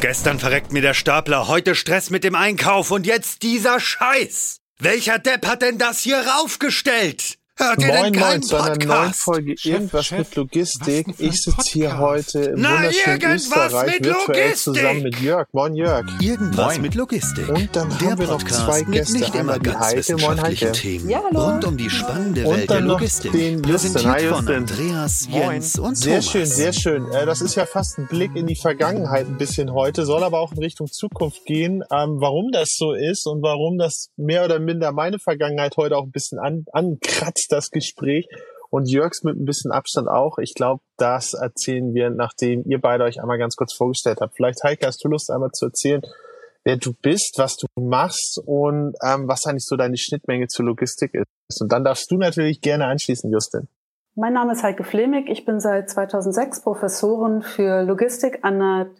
Gestern verreckt mir der Stapler, heute Stress mit dem Einkauf und jetzt dieser Scheiß. Welcher Depp hat denn das hier raufgestellt? Hört ihr Moin denn Moin keinen zu einer neuen? Folge Irgendwas Chef, mit Logistik. Ich sitze hier heute im Na, wunderschönen Österreich mit virtuell Logistik. zusammen mit Jörg. Moin Jörg. Irgendwas Moin. mit Logistik. Und dann der haben wir noch Podcast zwei mit Gäste. nicht immer Einmal die ganz Heike. Moin Heike. Themen Ja, hallo. rund um die spannende Und Welt der dann noch Logistik. den Justin. Präsentiert Hi, von Justin. Andreas, Moin. Jens und Sehr Thomas. schön, sehr schön. Äh, Das ist ja fast ein Blick in die Vergangenheit ein bisschen heute, soll aber auch in Richtung Zukunft gehen. Ähm, warum das so ist und warum das mehr oder minder meine Vergangenheit heute auch ein bisschen an, ankratzt, das Gespräch. Und Jörgs mit ein bisschen Abstand auch. Ich glaube, das erzählen wir, nachdem ihr beide euch einmal ganz kurz vorgestellt habt. Vielleicht, Heike, hast du Lust, einmal zu erzählen, wer du bist, was du machst und ähm, was eigentlich so deine Schnittmenge zur Logistik ist. Und dann darfst du natürlich gerne anschließen, Justin. Mein Name ist Heike Flemig. Ich bin seit 2006 Professorin für Logistik an der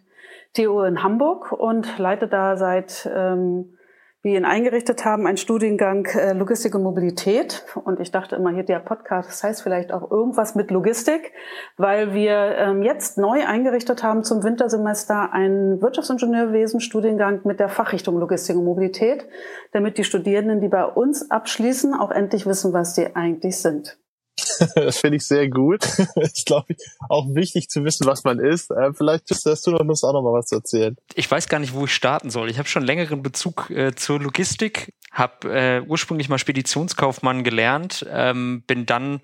TU in Hamburg und leite da seit, ähm, wir ihn eingerichtet haben, einen Studiengang äh, Logistik und Mobilität. Und ich dachte immer, hier der Podcast, das heißt vielleicht auch irgendwas mit Logistik, weil wir ähm, jetzt neu eingerichtet haben zum Wintersemester einen Wirtschaftsingenieurwesen-Studiengang mit der Fachrichtung Logistik und Mobilität, damit die Studierenden, die bei uns abschließen, auch endlich wissen, was die eigentlich sind. Das finde ich sehr gut. ist, glaube ich, auch wichtig zu wissen, was man ist. Äh, vielleicht hast du noch Lust, auch noch mal was zu erzählen. Ich weiß gar nicht, wo ich starten soll. Ich habe schon längeren Bezug äh, zur Logistik, habe äh, ursprünglich mal Speditionskaufmann gelernt, ähm, bin dann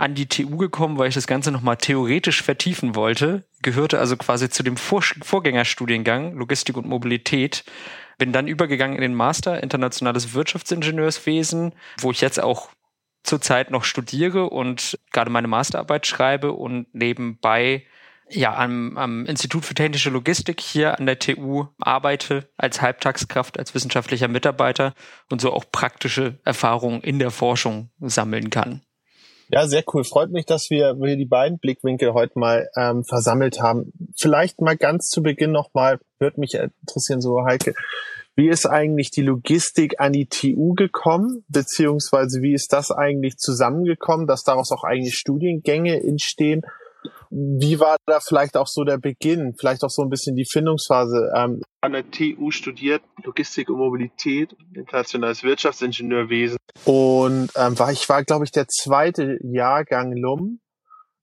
an die TU gekommen, weil ich das Ganze nochmal theoretisch vertiefen wollte, gehörte also quasi zu dem Vor Vorgängerstudiengang Logistik und Mobilität, bin dann übergegangen in den Master Internationales Wirtschaftsingenieurswesen, wo ich jetzt auch zurzeit noch studiere und gerade meine Masterarbeit schreibe und nebenbei ja am, am Institut für technische Logistik hier an der TU arbeite als Halbtagskraft, als wissenschaftlicher Mitarbeiter und so auch praktische Erfahrungen in der Forschung sammeln kann. Ja, sehr cool. Freut mich, dass wir, wir die beiden Blickwinkel heute mal ähm, versammelt haben. Vielleicht mal ganz zu Beginn nochmal, würde mich interessieren, so Heike, wie ist eigentlich die Logistik an die TU gekommen, beziehungsweise wie ist das eigentlich zusammengekommen, dass daraus auch eigentlich Studiengänge entstehen? Wie war da vielleicht auch so der Beginn, vielleicht auch so ein bisschen die Findungsphase? Ähm, an der TU studiert Logistik und Mobilität, internationales Wirtschaftsingenieurwesen. Und ähm, war, ich war, glaube ich, der zweite Jahrgang LUM.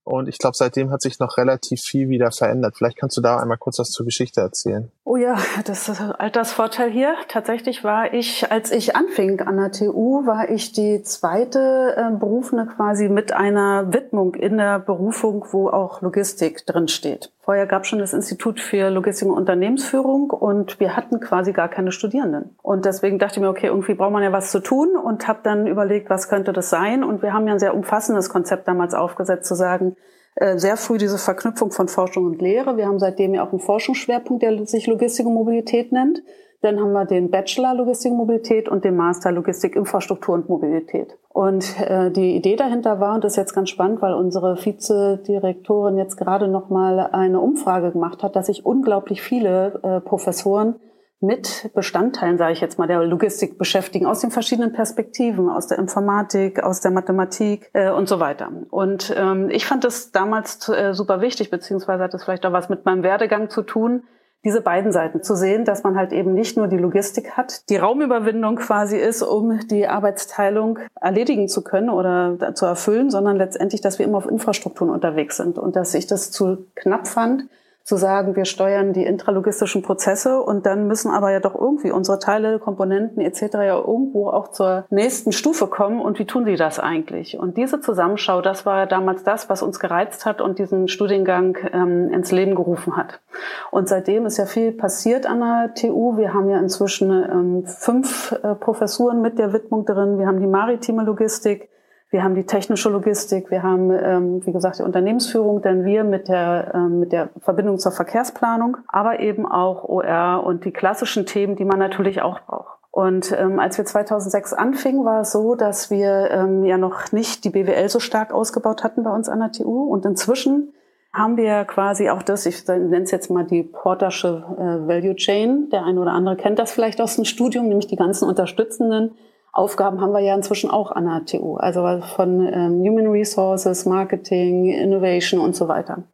Und ich glaube, seitdem hat sich noch relativ viel wieder verändert. Vielleicht kannst du da einmal kurz was zur Geschichte erzählen. Oh ja, das ist ein Altersvorteil hier. Tatsächlich war ich, als ich anfing an der TU, war ich die zweite äh, Berufene quasi mit einer Widmung in der Berufung, wo auch Logistik drin steht. Vorher gab es schon das Institut für Logistik und Unternehmensführung und wir hatten quasi gar keine Studierenden. Und deswegen dachte ich mir, okay, irgendwie braucht man ja was zu tun und habe dann überlegt, was könnte das sein. Und wir haben ja ein sehr umfassendes Konzept damals aufgesetzt, zu sagen, äh, sehr früh diese Verknüpfung von Forschung und Lehre. Wir haben seitdem ja auch einen Forschungsschwerpunkt, der sich Logistik und Mobilität nennt. Dann haben wir den Bachelor Logistik Mobilität und den Master Logistik, Infrastruktur und Mobilität. Und äh, die Idee dahinter war, und das ist jetzt ganz spannend, weil unsere Vizedirektorin jetzt gerade noch mal eine Umfrage gemacht hat, dass sich unglaublich viele äh, Professoren mit Bestandteilen, sage ich jetzt mal, der Logistik beschäftigen, aus den verschiedenen Perspektiven, aus der Informatik, aus der Mathematik äh, und so weiter. Und ähm, ich fand das damals äh, super wichtig, beziehungsweise hat es vielleicht auch was mit meinem Werdegang zu tun, diese beiden Seiten zu sehen, dass man halt eben nicht nur die Logistik hat, die Raumüberwindung quasi ist, um die Arbeitsteilung erledigen zu können oder zu erfüllen, sondern letztendlich, dass wir immer auf Infrastrukturen unterwegs sind. Und dass ich das zu knapp fand, zu sagen, wir steuern die intralogistischen Prozesse und dann müssen aber ja doch irgendwie unsere Teile, Komponenten etc. ja irgendwo auch zur nächsten Stufe kommen und wie tun sie das eigentlich? Und diese Zusammenschau, das war damals das, was uns gereizt hat und diesen Studiengang ähm, ins Leben gerufen hat. Und seitdem ist ja viel passiert an der TU. Wir haben ja inzwischen ähm, fünf äh, Professuren mit der Widmung drin. Wir haben die maritime Logistik, wir haben die technische Logistik, wir haben, ähm, wie gesagt, die Unternehmensführung, denn wir mit der, ähm, mit der Verbindung zur Verkehrsplanung, aber eben auch OR und die klassischen Themen, die man natürlich auch braucht. Und ähm, als wir 2006 anfingen, war es so, dass wir ähm, ja noch nicht die BWL so stark ausgebaut hatten bei uns an der TU. Und inzwischen haben wir quasi auch das, ich nenne es jetzt mal die Portersche äh, Value Chain. Der eine oder andere kennt das vielleicht aus dem Studium, nämlich die ganzen unterstützenden Aufgaben haben wir ja inzwischen auch an der TU. Also von ähm, Human Resources, Marketing, Innovation und so weiter.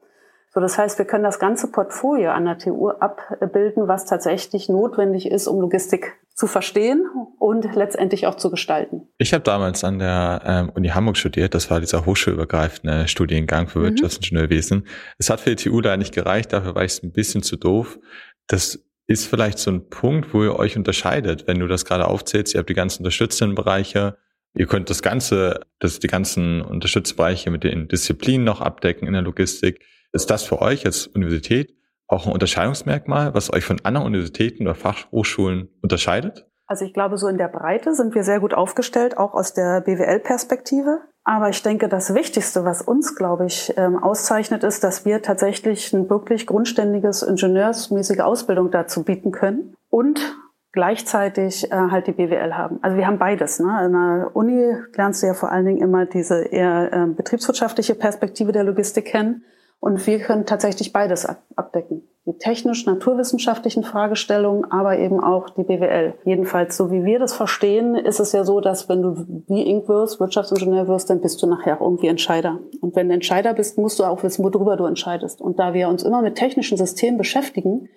So, das heißt, wir können das ganze Portfolio an der TU abbilden, was tatsächlich notwendig ist, um Logistik zu verstehen und letztendlich auch zu gestalten. Ich habe damals an der ähm, Uni Hamburg studiert. Das war dieser hochschulübergreifende Studiengang für mhm. Wirtschaftsingenieurwesen. Es hat für die TU da nicht gereicht. Dafür war ich ein bisschen zu doof. Das ist vielleicht so ein Punkt, wo ihr euch unterscheidet, wenn du das gerade aufzählst. Ihr habt die ganzen unterstützenden Bereiche. Ihr könnt das Ganze, das die ganzen Unterstützbereiche mit den Disziplinen noch abdecken in der Logistik. Ist das für euch als Universität auch ein Unterscheidungsmerkmal, was euch von anderen Universitäten oder Fachhochschulen unterscheidet? Also ich glaube, so in der Breite sind wir sehr gut aufgestellt, auch aus der BWL-Perspektive. Aber ich denke, das Wichtigste, was uns, glaube ich, ähm, auszeichnet, ist, dass wir tatsächlich ein wirklich grundständiges ingenieursmäßige Ausbildung dazu bieten können und gleichzeitig äh, halt die BWL haben. Also wir haben beides. Ne? In der Uni lernst du ja vor allen Dingen immer diese eher äh, betriebswirtschaftliche Perspektive der Logistik kennen. Und wir können tatsächlich beides abdecken. Die technisch-naturwissenschaftlichen Fragestellungen, aber eben auch die BWL. Jedenfalls, so wie wir das verstehen, ist es ja so, dass wenn du wie Inc. wirst, Wirtschaftsingenieur wirst, dann bist du nachher irgendwie Entscheider. Und wenn du Entscheider bist, musst du auch wissen, worüber du entscheidest. Und da wir uns immer mit technischen Systemen beschäftigen,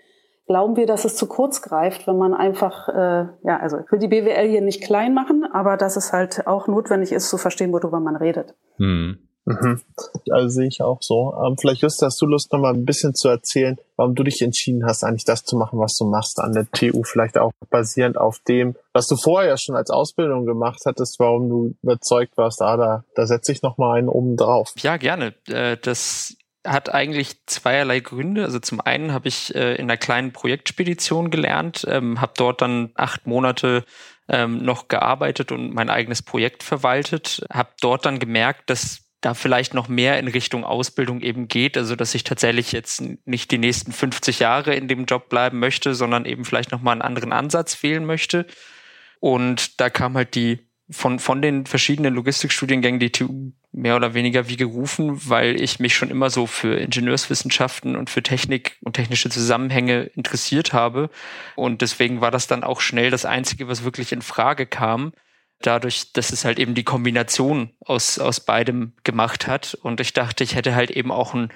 glauben wir, dass es zu kurz greift, wenn man einfach, äh, ja, also ich will die BWL hier nicht klein machen, aber dass es halt auch notwendig ist, zu verstehen, worüber man redet. Hm. Mhm. Also sehe ich auch so. Ähm, vielleicht Just, hast du Lust, noch mal ein bisschen zu erzählen, warum du dich entschieden hast, eigentlich das zu machen, was du machst an der TU, vielleicht auch basierend auf dem, was du vorher schon als Ausbildung gemacht hattest, warum du überzeugt warst, ah, da, da setze ich noch mal einen oben drauf. Ja, gerne. Äh, das hat eigentlich zweierlei Gründe. Also zum einen habe ich äh, in einer kleinen Projektspedition gelernt, ähm, habe dort dann acht Monate ähm, noch gearbeitet und mein eigenes Projekt verwaltet, habe dort dann gemerkt, dass da vielleicht noch mehr in Richtung Ausbildung eben geht, also dass ich tatsächlich jetzt nicht die nächsten 50 Jahre in dem Job bleiben möchte, sondern eben vielleicht noch mal einen anderen Ansatz wählen möchte. Und da kam halt die von von den verschiedenen Logistikstudiengängen die TU mehr oder weniger wie gerufen, weil ich mich schon immer so für Ingenieurswissenschaften und für Technik und technische Zusammenhänge interessiert habe. Und deswegen war das dann auch schnell das einzige, was wirklich in Frage kam dadurch, dass es halt eben die Kombination aus, aus beidem gemacht hat. Und ich dachte, ich hätte halt eben auch ein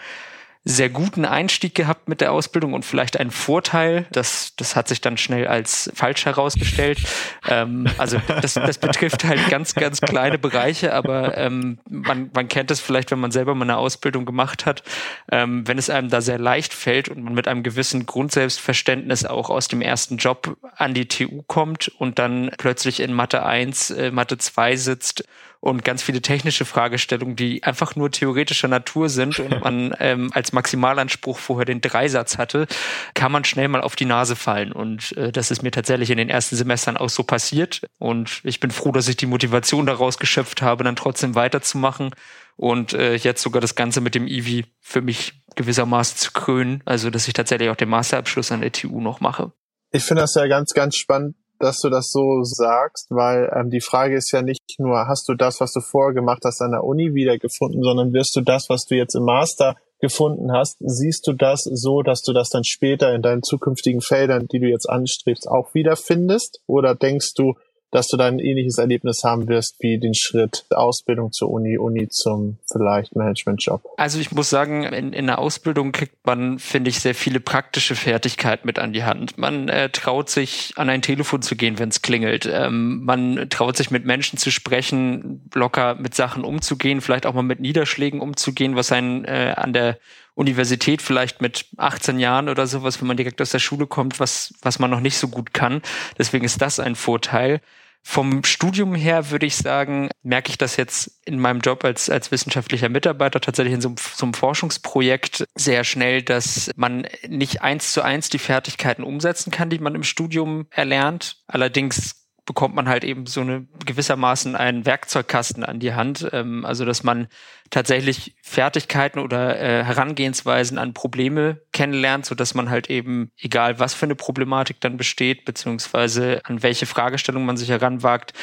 sehr guten Einstieg gehabt mit der Ausbildung und vielleicht einen Vorteil. Das, das hat sich dann schnell als falsch herausgestellt. ähm, also das, das betrifft halt ganz, ganz kleine Bereiche, aber ähm, man, man kennt es vielleicht, wenn man selber mal eine Ausbildung gemacht hat, ähm, wenn es einem da sehr leicht fällt und man mit einem gewissen Grundselbstverständnis auch aus dem ersten Job an die TU kommt und dann plötzlich in Mathe 1, äh, Mathe 2 sitzt und ganz viele technische Fragestellungen, die einfach nur theoretischer Natur sind und man ähm, als Maximalanspruch vorher den Dreisatz hatte, kann man schnell mal auf die Nase fallen. Und äh, das ist mir tatsächlich in den ersten Semestern auch so passiert. Und ich bin froh, dass ich die Motivation daraus geschöpft habe, dann trotzdem weiterzumachen und äh, jetzt sogar das Ganze mit dem IVI für mich gewissermaßen zu krönen. Also, dass ich tatsächlich auch den Masterabschluss an der TU noch mache. Ich finde das ja ganz, ganz spannend, dass du das so sagst, weil ähm, die Frage ist ja nicht nur, hast du das, was du vorher gemacht hast, an der Uni wiedergefunden, sondern wirst du das, was du jetzt im Master gefunden hast, siehst du das so, dass du das dann später in deinen zukünftigen Feldern, die du jetzt anstrebst, auch wiederfindest? Oder denkst du, dass du da ein ähnliches Erlebnis haben wirst wie den Schritt Ausbildung zur Uni, Uni zum vielleicht Managementjob? Also ich muss sagen, in, in der Ausbildung kriegt man, finde ich, sehr viele praktische Fertigkeiten mit an die Hand. Man äh, traut sich, an ein Telefon zu gehen, wenn es klingelt. Ähm, man traut sich, mit Menschen zu sprechen, locker mit Sachen umzugehen, vielleicht auch mal mit Niederschlägen umzugehen, was einen äh, an der Universität vielleicht mit 18 Jahren oder sowas, wenn man direkt aus der Schule kommt, was, was man noch nicht so gut kann. Deswegen ist das ein Vorteil. Vom Studium her würde ich sagen, merke ich das jetzt in meinem Job als, als wissenschaftlicher Mitarbeiter tatsächlich in so, so einem Forschungsprojekt sehr schnell, dass man nicht eins zu eins die Fertigkeiten umsetzen kann, die man im Studium erlernt. Allerdings bekommt man halt eben so eine gewissermaßen einen Werkzeugkasten an die Hand, ähm, also dass man tatsächlich Fertigkeiten oder äh, Herangehensweisen an Probleme kennenlernt, so dass man halt eben egal was für eine Problematik dann besteht beziehungsweise an welche Fragestellung man sich heranwagt,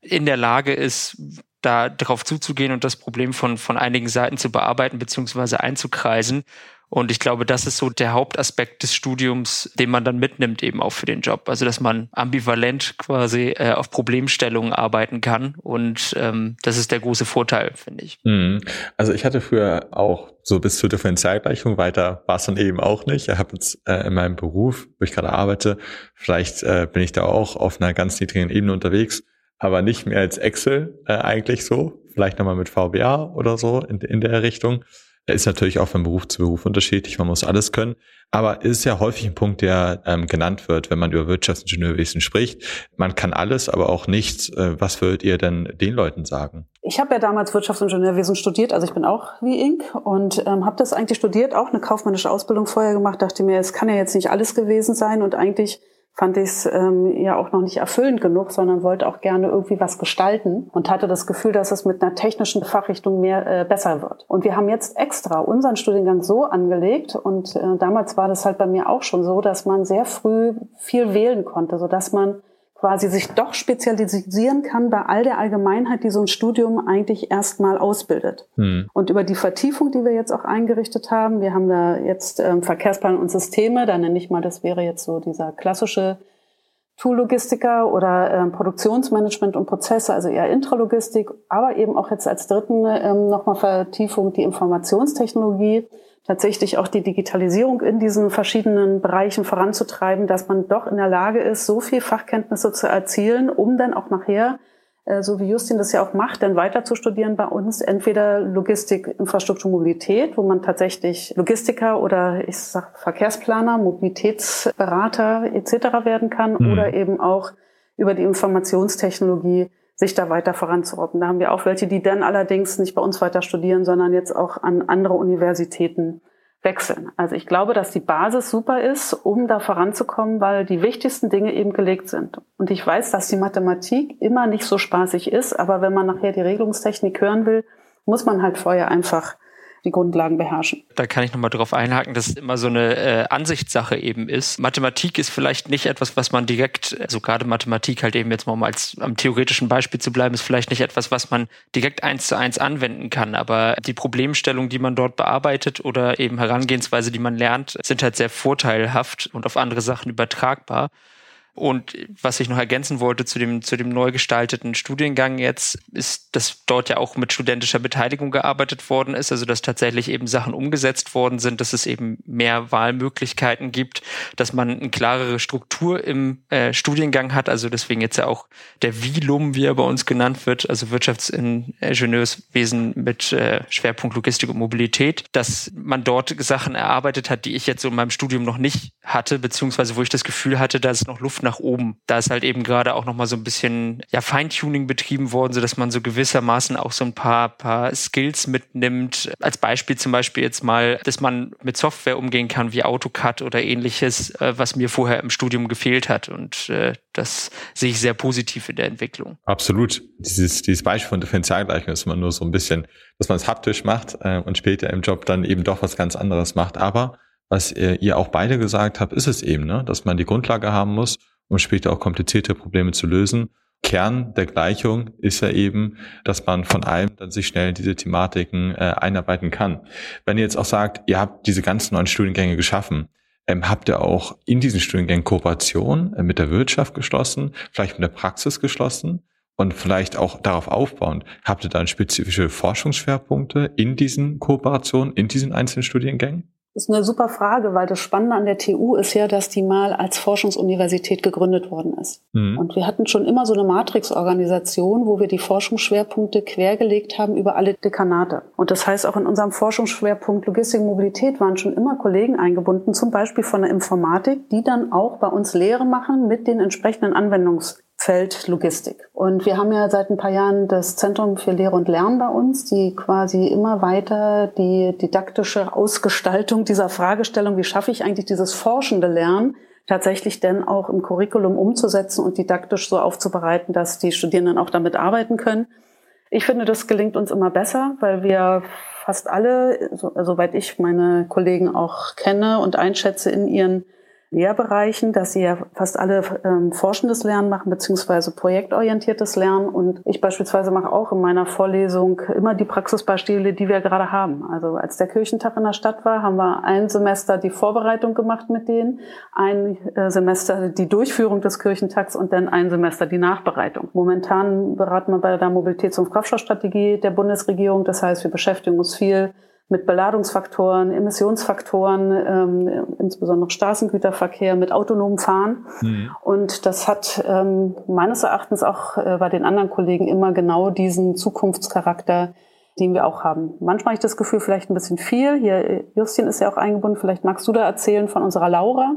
in der Lage ist, da drauf zuzugehen und das Problem von von einigen Seiten zu bearbeiten beziehungsweise einzukreisen Und ich glaube, das ist so der Hauptaspekt des Studiums, den man dann mitnimmt eben auch für den Job. Also dass man ambivalent quasi äh, auf Problemstellungen arbeiten kann. Und ähm, das ist der große Vorteil, finde ich. Mhm. Also ich hatte früher auch so bis zur Differentialgleichung weiter war es dann eben auch nicht. Ich habe jetzt äh, in meinem Beruf, wo ich gerade arbeite, vielleicht äh, bin ich da auch auf einer ganz niedrigen Ebene unterwegs, aber nicht mehr als Excel äh, eigentlich so. Vielleicht nochmal mit VBA oder so in, in der Richtung. Ist natürlich auch von Beruf zu Beruf unterschiedlich, man muss alles können. Aber ist ja häufig ein Punkt, der ähm, genannt wird, wenn man über Wirtschaftsingenieurwesen spricht. Man kann alles, aber auch nichts. Äh, was würdet ihr denn den Leuten sagen? Ich habe ja damals Wirtschaftsingenieurwesen studiert, also ich bin auch wie Ink und ähm, habe das eigentlich studiert, auch eine kaufmännische Ausbildung vorher gemacht, dachte mir, es kann ja jetzt nicht alles gewesen sein und eigentlich fand ich es ähm, ja auch noch nicht erfüllend genug, sondern wollte auch gerne irgendwie was gestalten und hatte das Gefühl, dass es mit einer technischen Fachrichtung mehr äh, besser wird. Und wir haben jetzt extra unseren Studiengang so angelegt und äh, damals war das halt bei mir auch schon so, dass man sehr früh viel wählen konnte, so dass man quasi sich doch spezialisieren kann bei all der Allgemeinheit, die so ein Studium eigentlich erstmal ausbildet. Hm. Und über die Vertiefung, die wir jetzt auch eingerichtet haben, wir haben da jetzt ähm, Verkehrsplan und Systeme, da nenne ich mal, das wäre jetzt so dieser klassische Tool-Logistiker oder ähm, Produktionsmanagement und Prozesse, also eher Intralogistik, aber eben auch jetzt als dritten ähm, nochmal Vertiefung die Informationstechnologie tatsächlich auch die Digitalisierung in diesen verschiedenen Bereichen voranzutreiben, dass man doch in der Lage ist, so viel Fachkenntnisse zu erzielen, um dann auch nachher, äh, so wie Justin das ja auch macht, dann weiter zu studieren bei uns, entweder Logistik, Infrastruktur, Mobilität, wo man tatsächlich Logistiker oder ich sag Verkehrsplaner, Mobilitätsberater etc. werden kann mhm. oder eben auch über die Informationstechnologie sich da weiter voranzurobben. Da haben wir auch welche, die dann allerdings nicht bei uns weiter studieren, sondern jetzt auch an andere Universitäten wechseln. Also ich glaube, dass die Basis super ist, um da voranzukommen, weil die wichtigsten Dinge eben gelegt sind. Und ich weiß, dass die Mathematik immer nicht so spaßig ist, aber wenn man nachher die Regelungstechnik hören will, muss man halt vorher einfach die Grundlagen beherrschen. Da kann ich nochmal drauf einhaken, dass es immer so eine äh, Ansichtssache eben ist. Mathematik ist vielleicht nicht etwas, was man direkt, also gerade Mathematik halt eben jetzt mal um als am theoretischen Beispiel zu bleiben, ist vielleicht nicht etwas, was man direkt eins zu eins anwenden kann. Aber die Problemstellung, die man dort bearbeitet oder eben Herangehensweise, die man lernt, sind halt sehr vorteilhaft und auf andere Sachen übertragbar. Und was ich noch ergänzen wollte zu dem, zu dem neu gestalteten Studiengang jetzt, ist, dass dort ja auch mit studentischer Beteiligung gearbeitet worden ist, also dass tatsächlich eben Sachen umgesetzt worden sind, dass es eben mehr Wahlmöglichkeiten gibt, dass man eine klarere Struktur im äh, Studiengang hat, also deswegen jetzt ja auch der VLUM, wie er bei uns genannt wird, also Wirtschaftsingenieurswesen mit äh, Schwerpunkt Logistik und Mobilität, dass man dort Sachen erarbeitet hat, die ich jetzt so in meinem Studium noch nicht hatte, beziehungsweise wo ich das Gefühl hatte, da ist noch Luft nach oben. Da ist halt eben gerade auch nochmal so ein bisschen ja, Feintuning betrieben worden, so dass man so gewissermaßen auch so ein paar, paar Skills mitnimmt. Als Beispiel zum Beispiel jetzt mal, dass man mit Software umgehen kann wie AutoCAD oder ähnliches, äh, was mir vorher im Studium gefehlt hat. Und äh, das sehe ich sehr positiv in der Entwicklung. Absolut. Dieses, dieses Beispiel von Differentialgleichung ist immer nur so ein bisschen, dass man es haptisch macht äh, und später im Job dann eben doch was ganz anderes macht. Aber was ihr auch beide gesagt habt, ist es eben, ne? dass man die Grundlage haben muss, um später auch komplizierte Probleme zu lösen. Kern der Gleichung ist ja eben, dass man von allem dann sich schnell in diese Thematiken äh, einarbeiten kann. Wenn ihr jetzt auch sagt, ihr habt diese ganzen neuen Studiengänge geschaffen, ähm, habt ihr auch in diesen Studiengängen Kooperation äh, mit der Wirtschaft geschlossen, vielleicht mit der Praxis geschlossen? Und vielleicht auch darauf aufbauend, habt ihr dann spezifische Forschungsschwerpunkte in diesen Kooperationen, in diesen einzelnen Studiengängen? Das ist eine super Frage, weil das Spannende an der TU ist ja, dass die mal als Forschungsuniversität gegründet worden ist. Mhm. Und wir hatten schon immer so eine Matrix-Organisation, wo wir die Forschungsschwerpunkte quergelegt haben über alle Dekanate. Und das heißt, auch in unserem Forschungsschwerpunkt Logistik und Mobilität waren schon immer Kollegen eingebunden, zum Beispiel von der Informatik, die dann auch bei uns Lehre machen mit den entsprechenden Anwendungs Feld Logistik. Und wir haben ja seit ein paar Jahren das Zentrum für Lehre und Lernen bei uns, die quasi immer weiter die didaktische Ausgestaltung dieser Fragestellung, wie schaffe ich eigentlich dieses forschende Lernen, tatsächlich denn auch im Curriculum umzusetzen und didaktisch so aufzubereiten, dass die Studierenden auch damit arbeiten können. Ich finde, das gelingt uns immer besser, weil wir fast alle, so, soweit ich meine Kollegen auch kenne und einschätze, in ihren Lehrbereichen, dass sie ja fast alle ähm, forschendes Lernen machen, beziehungsweise projektorientiertes Lernen. Und ich beispielsweise mache auch in meiner Vorlesung immer die Praxisbeispiele, die wir gerade haben. Also als der Kirchentag in der Stadt war, haben wir ein Semester die Vorbereitung gemacht mit denen, ein äh, Semester die Durchführung des Kirchentags und dann ein Semester die Nachbereitung. Momentan beraten wir bei der Mobilitäts- und Kraftstoffstrategie der Bundesregierung. Das heißt, wir beschäftigen uns viel mit Beladungsfaktoren, Emissionsfaktoren, ähm, insbesondere Straßengüterverkehr, mit autonomem Fahren. Mhm. Und das hat ähm, meines Erachtens auch äh, bei den anderen Kollegen immer genau diesen Zukunftscharakter, den wir auch haben. Manchmal habe ich das Gefühl, vielleicht ein bisschen viel. Hier, äh, Justin ist ja auch eingebunden. Vielleicht magst du da erzählen von unserer Laura.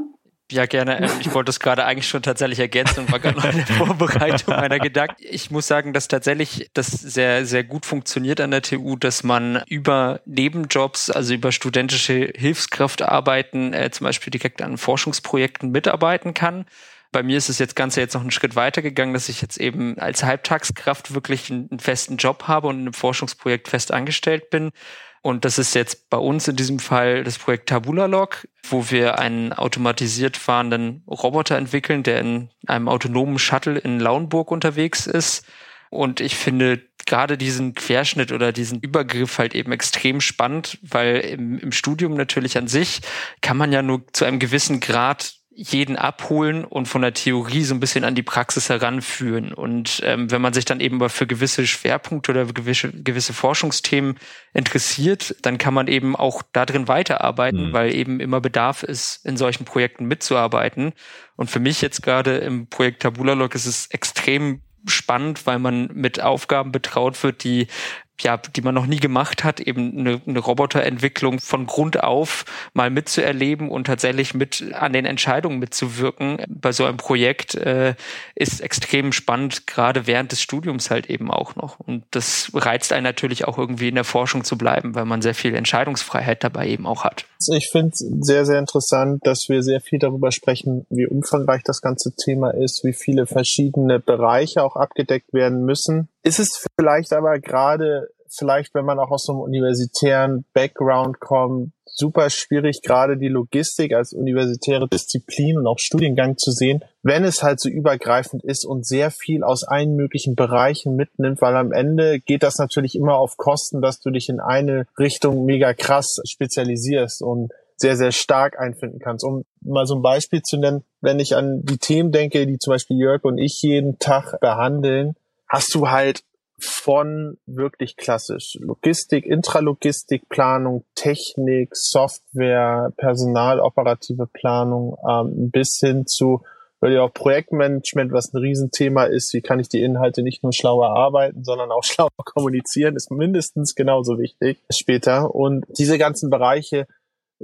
Ja, gerne. Ähm, ich wollte es gerade eigentlich schon tatsächlich ergänzen und war gerade noch in der Vorbereitung meiner Gedanken. Ich muss sagen, dass tatsächlich das sehr, sehr gut funktioniert an der TU, dass man über Nebenjobs, also über studentische Hilfskraftarbeiten, äh, zum Beispiel direkt an Forschungsprojekten mitarbeiten kann. Bei mir ist es jetzt Ganze jetzt noch einen Schritt weiter gegangen, dass ich jetzt eben als Halbtagskraft wirklich einen, einen festen Job habe und in einem Forschungsprojekt fest angestellt bin. Und das ist jetzt bei uns in diesem Fall das Projekt Tabula Log, wo wir einen automatisiert fahrenden Roboter entwickeln, der in einem autonomen Shuttle in Lauenburg unterwegs ist. Und ich finde gerade diesen Querschnitt oder diesen Übergriff halt eben extrem spannend, weil im, im Studium natürlich an sich kann man ja nur zu einem gewissen Grad jeden abholen und von der Theorie so ein bisschen an die Praxis heranführen. Und ähm, wenn man sich dann eben für gewisse Schwerpunkte oder gewisse, gewisse Forschungsthemen interessiert, dann kann man eben auch darin weiterarbeiten, mhm. weil eben immer Bedarf ist, in solchen Projekten mitzuarbeiten. Und für mich jetzt gerade im Projekt Tabula Log ist es extrem spannend, weil man mit Aufgaben betraut wird, die ja, die man noch nie gemacht hat, eben eine, eine Roboterentwicklung von Grund auf mal mitzuerleben und tatsächlich mit an den Entscheidungen mitzuwirken bei so einem Projekt, äh, ist extrem spannend, gerade während des Studiums halt eben auch noch. Und das reizt einen natürlich auch irgendwie in der Forschung zu bleiben, weil man sehr viel Entscheidungsfreiheit dabei eben auch hat. Ich finde es sehr, sehr interessant, dass wir sehr viel darüber sprechen, wie umfangreich das ganze Thema ist, wie viele verschiedene Bereiche auch abgedeckt werden müssen. Ist es vielleicht aber gerade vielleicht, wenn man auch aus so einem universitären Background kommt, super schwierig, gerade die Logistik als universitäre Disziplin und auch Studiengang zu sehen, wenn es halt so übergreifend ist und sehr viel aus allen möglichen Bereichen mitnimmt, weil am Ende geht das natürlich immer auf Kosten, dass du dich in eine Richtung mega krass spezialisierst und sehr, sehr stark einfinden kannst. Um mal so ein Beispiel zu nennen, wenn ich an die Themen denke, die zum Beispiel Jörg und ich jeden Tag behandeln, hast du halt von wirklich klassisch Logistik, Intralogistik, Planung, Technik, Software, Personal, operative Planung ähm, bis hin zu weil ja auch Projektmanagement, was ein Riesenthema ist, wie kann ich die Inhalte nicht nur schlauer arbeiten, sondern auch schlauer kommunizieren, ist mindestens genauso wichtig später. Und diese ganzen Bereiche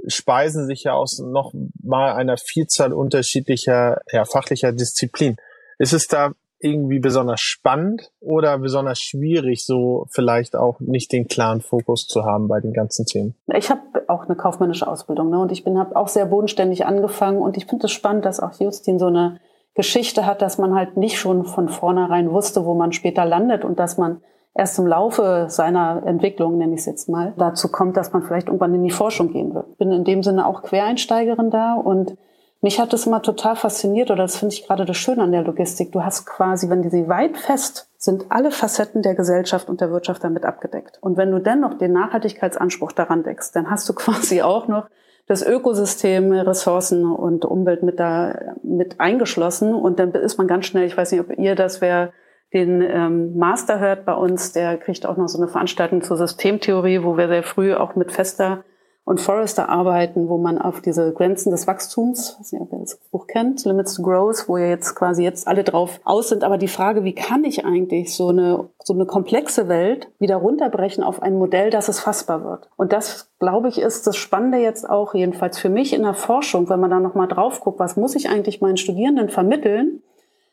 speisen sich ja aus noch mal einer Vielzahl unterschiedlicher ja, fachlicher Disziplinen. Ist es da irgendwie besonders spannend oder besonders schwierig, so vielleicht auch nicht den klaren Fokus zu haben bei den ganzen Themen? Ich habe auch eine kaufmännische Ausbildung ne? und ich bin habe auch sehr bodenständig angefangen und ich finde es spannend, dass auch Justin so eine Geschichte hat, dass man halt nicht schon von vornherein wusste, wo man später landet und dass man erst im Laufe seiner Entwicklung, nenne ich es jetzt mal, dazu kommt, dass man vielleicht irgendwann in die Forschung gehen wird. Bin in dem Sinne auch Quereinsteigerin da und mich hat es immer total fasziniert, oder das finde ich gerade das Schöne an der Logistik. Du hast quasi, wenn die sie weit fest sind, alle Facetten der Gesellschaft und der Wirtschaft damit abgedeckt. Und wenn du dennoch den Nachhaltigkeitsanspruch daran deckst, dann hast du quasi auch noch das Ökosystem, Ressourcen und Umwelt mit da mit eingeschlossen. Und dann ist man ganz schnell, ich weiß nicht, ob ihr das, wer den ähm, Master hört bei uns, der kriegt auch noch so eine Veranstaltung zur Systemtheorie, wo wir sehr früh auch mit fester und Forrester arbeiten, wo man auf diese Grenzen des Wachstums, weiß nicht, ob ihr das Buch kennt, Limits to Growth, wo ja jetzt quasi jetzt alle drauf aus sind. Aber die Frage, wie kann ich eigentlich so eine, so eine komplexe Welt wieder runterbrechen auf ein Modell, dass es fassbar wird? Und das, glaube ich, ist das Spannende jetzt auch, jedenfalls für mich in der Forschung, wenn man da nochmal drauf guckt, was muss ich eigentlich meinen Studierenden vermitteln?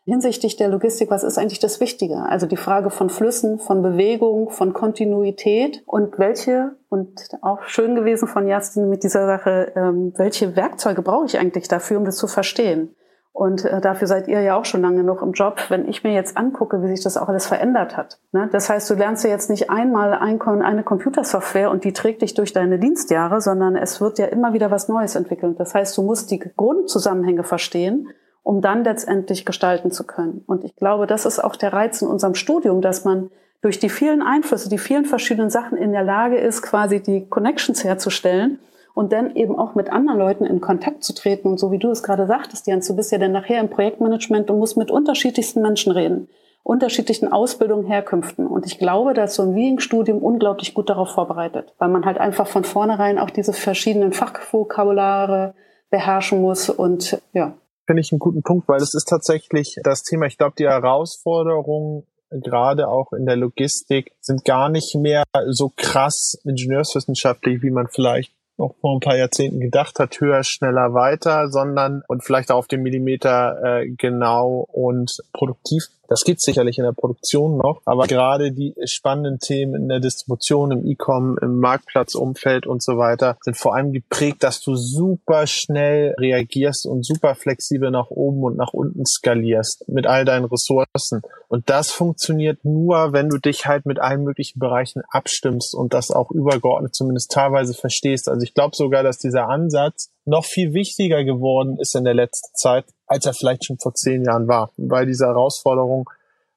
Hinsichtlich der Logistik, was ist eigentlich das Wichtige? Also die Frage von Flüssen, von Bewegung, von Kontinuität und welche, und auch schön gewesen von Justin mit dieser Sache, ähm, welche Werkzeuge brauche ich eigentlich dafür, um das zu verstehen? Und äh, dafür seid ihr ja auch schon lange genug im Job. Wenn ich mir jetzt angucke, wie sich das auch alles verändert hat. Ne? Das heißt, du lernst ja jetzt nicht einmal ein, eine Computersoftware und die trägt dich durch deine Dienstjahre, sondern es wird ja immer wieder was Neues entwickelt. Das heißt, du musst die Grundzusammenhänge verstehen, um dann letztendlich gestalten zu können. Und ich glaube, das ist auch der Reiz in unserem Studium, dass man durch die vielen Einflüsse, die vielen verschiedenen Sachen in der Lage ist, quasi die Connections herzustellen und dann eben auch mit anderen Leuten in Kontakt zu treten. Und so wie du es gerade sagtest, Jens, du bist ja dann nachher im Projektmanagement und musst mit unterschiedlichsten Menschen reden, unterschiedlichen Ausbildungen, Herkünften. Und ich glaube, dass so ein Viing-Studium unglaublich gut darauf vorbereitet, weil man halt einfach von vornherein auch diese verschiedenen Fachvokabulare beherrschen muss und ja. Finde ich einen guten Punkt, weil es ist tatsächlich das Thema, ich glaube, die Herausforderung gerade auch in der Logistik sind gar nicht mehr so krass ingenieurswissenschaftlich, wie man vielleicht noch vor ein paar Jahrzehnten gedacht hat, höher, schneller, weiter, sondern und vielleicht auch auf den Millimeter äh, genau und produktiv das gibt sicherlich in der Produktion noch, aber gerade die spannenden Themen in der Distribution, im E-Com, im Marktplatzumfeld und so weiter sind vor allem geprägt, dass du super schnell reagierst und super flexibel nach oben und nach unten skalierst mit all deinen Ressourcen. Und das funktioniert nur, wenn du dich halt mit allen möglichen Bereichen abstimmst und das auch übergeordnet zumindest teilweise verstehst. Also ich glaube sogar, dass dieser Ansatz noch viel wichtiger geworden ist in der letzten Zeit, als er vielleicht schon vor zehn Jahren war, weil diese Herausforderungen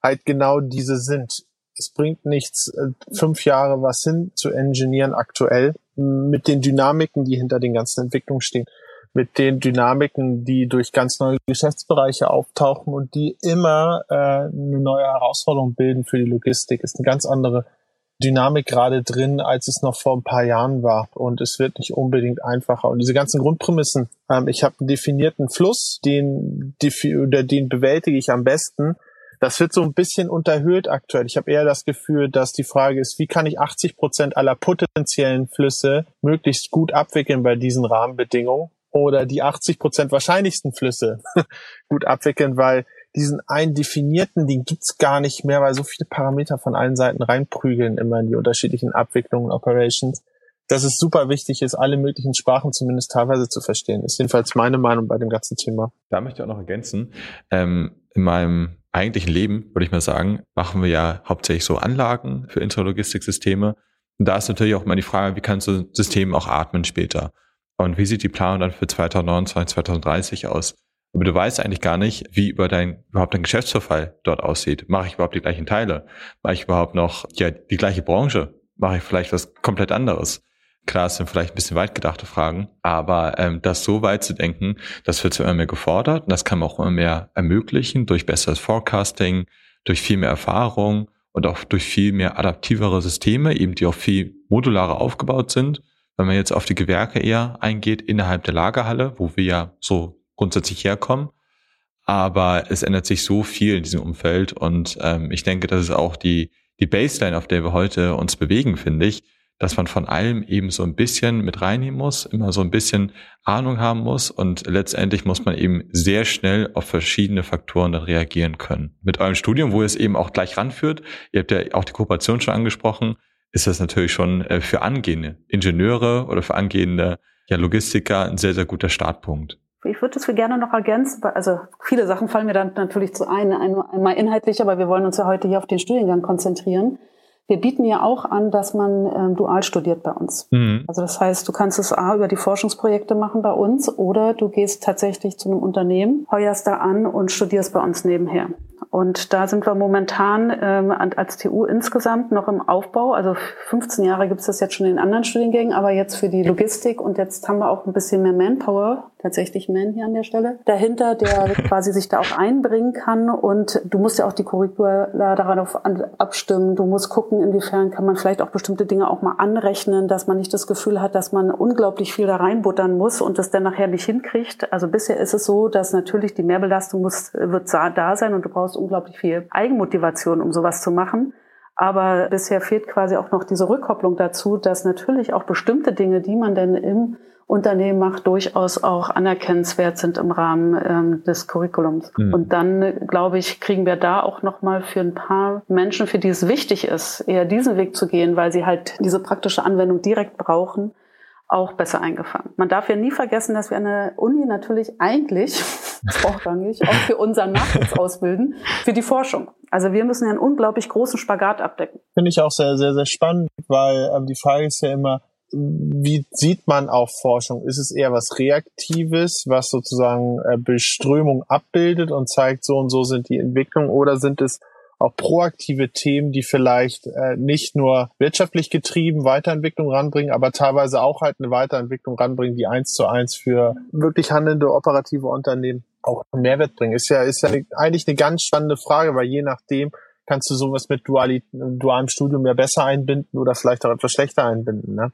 halt genau diese sind. Es bringt nichts, äh, fünf Jahre was hin zu engineeren aktuell mit den Dynamiken, die hinter den ganzen Entwicklungen stehen, mit den Dynamiken, die durch ganz neue Geschäftsbereiche auftauchen und die immer äh, eine neue Herausforderung bilden für die Logistik. Ist eine ganz andere Dynamik gerade drin, als es noch vor ein paar Jahren war. Und es wird nicht unbedingt einfacher. Und diese ganzen Grundprämissen, ähm, ich habe einen definierten Fluss, den, oder den bewältige ich am besten. Das wird so ein bisschen unterhöht aktuell. Ich habe eher das Gefühl, dass die Frage ist, wie kann ich 80 Prozent aller potenziellen Flüsse möglichst gut abwickeln bei diesen Rahmenbedingungen oder die 80 Prozent wahrscheinlichsten Flüsse gut abwickeln, weil diesen einen definierten, den gibt's gar nicht mehr, weil so viele Parameter von allen Seiten reinprügeln immer in die unterschiedlichen Abwicklungen, Operations, dass es super wichtig ist, alle möglichen Sprachen zumindest teilweise zu verstehen. Ist jedenfalls meine Meinung bei dem ganzen Thema. Da möchte ich auch noch ergänzen. Ähm, in meinem eigentlichen Leben, würde ich mal sagen, machen wir ja hauptsächlich so Anlagen für Intralogistiksysteme. Und da ist natürlich auch immer die Frage, wie kann so ein System auch atmen später? Und wie sieht die Planung dann für 2029, 2030 aus? Aber du weißt eigentlich gar nicht, wie über dein, überhaupt dein Geschäftsverfall dort aussieht. Mache ich überhaupt die gleichen Teile? Mache ich überhaupt noch ja, die gleiche Branche? Mache ich vielleicht was komplett anderes? Klar, es sind vielleicht ein bisschen weit gedachte Fragen, aber ähm, das so weit zu denken, das wird immer mehr gefordert und das kann man auch immer mehr ermöglichen durch besseres Forecasting, durch viel mehr Erfahrung und auch durch viel mehr adaptivere Systeme, eben die auch viel modularer aufgebaut sind. Wenn man jetzt auf die Gewerke eher eingeht innerhalb der Lagerhalle, wo wir ja so grundsätzlich herkommen. Aber es ändert sich so viel in diesem Umfeld und ähm, ich denke, das ist auch die, die Baseline, auf der wir heute uns bewegen, finde ich, dass man von allem eben so ein bisschen mit reinnehmen muss, immer so ein bisschen Ahnung haben muss und letztendlich muss man eben sehr schnell auf verschiedene Faktoren dann reagieren können. Mit eurem Studium, wo ihr es eben auch gleich ranführt, ihr habt ja auch die Kooperation schon angesprochen, ist das natürlich schon äh, für angehende Ingenieure oder für angehende ja, Logistiker ein sehr, sehr guter Startpunkt. Ich würde das gerne noch ergänzen, also viele Sachen fallen mir dann natürlich zu ein, einmal inhaltlich, aber wir wollen uns ja heute hier auf den Studiengang konzentrieren. Wir bieten ja auch an, dass man ähm, dual studiert bei uns. Mhm. Also das heißt, du kannst es A über die Forschungsprojekte machen bei uns oder du gehst tatsächlich zu einem Unternehmen, heuerst da an und studierst bei uns nebenher. Und da sind wir momentan ähm, als TU insgesamt noch im Aufbau. Also 15 Jahre gibt es das jetzt schon in anderen Studiengängen, aber jetzt für die Logistik und jetzt haben wir auch ein bisschen mehr Manpower, tatsächlich Man hier an der Stelle, dahinter, der quasi sich da auch einbringen kann. Und du musst ja auch die Curricula darauf abstimmen. Du musst gucken, inwiefern kann man vielleicht auch bestimmte Dinge auch mal anrechnen, dass man nicht das Gefühl hat, dass man unglaublich viel da reinbuttern muss und das dann nachher nicht hinkriegt. Also bisher ist es so, dass natürlich die Mehrbelastung muss, wird da sein und du brauchst unglaublich viel Eigenmotivation, um sowas zu machen. Aber bisher fehlt quasi auch noch diese Rückkopplung dazu, dass natürlich auch bestimmte Dinge, die man denn im Unternehmen macht, durchaus auch anerkennenswert sind im Rahmen ähm, des Curriculums. Mhm. Und dann, glaube ich, kriegen wir da auch nochmal für ein paar Menschen, für die es wichtig ist, eher diesen Weg zu gehen, weil sie halt diese praktische Anwendung direkt brauchen, auch besser eingefangen. Man darf ja nie vergessen, dass wir an der Uni natürlich eigentlich vorrangig auch für unseren Nachwuchs ausbilden, für die Forschung. Also wir müssen ja einen unglaublich großen Spagat abdecken. Finde ich auch sehr, sehr, sehr spannend, weil ähm, die Frage ist ja immer, wie sieht man auf Forschung? Ist es eher was Reaktives, was sozusagen äh, Beströmung abbildet und zeigt, so und so sind die Entwicklungen, oder sind es auch proaktive Themen, die vielleicht äh, nicht nur wirtschaftlich getrieben Weiterentwicklung ranbringen, aber teilweise auch halt eine Weiterentwicklung ranbringen, die eins zu eins für wirklich handelnde operative Unternehmen auch einen Mehrwert bringen. Ist ja, ist ja eigentlich eine ganz spannende Frage, weil je nachdem kannst du sowas mit dualem Studium ja besser einbinden oder vielleicht auch etwas schlechter einbinden. Ne?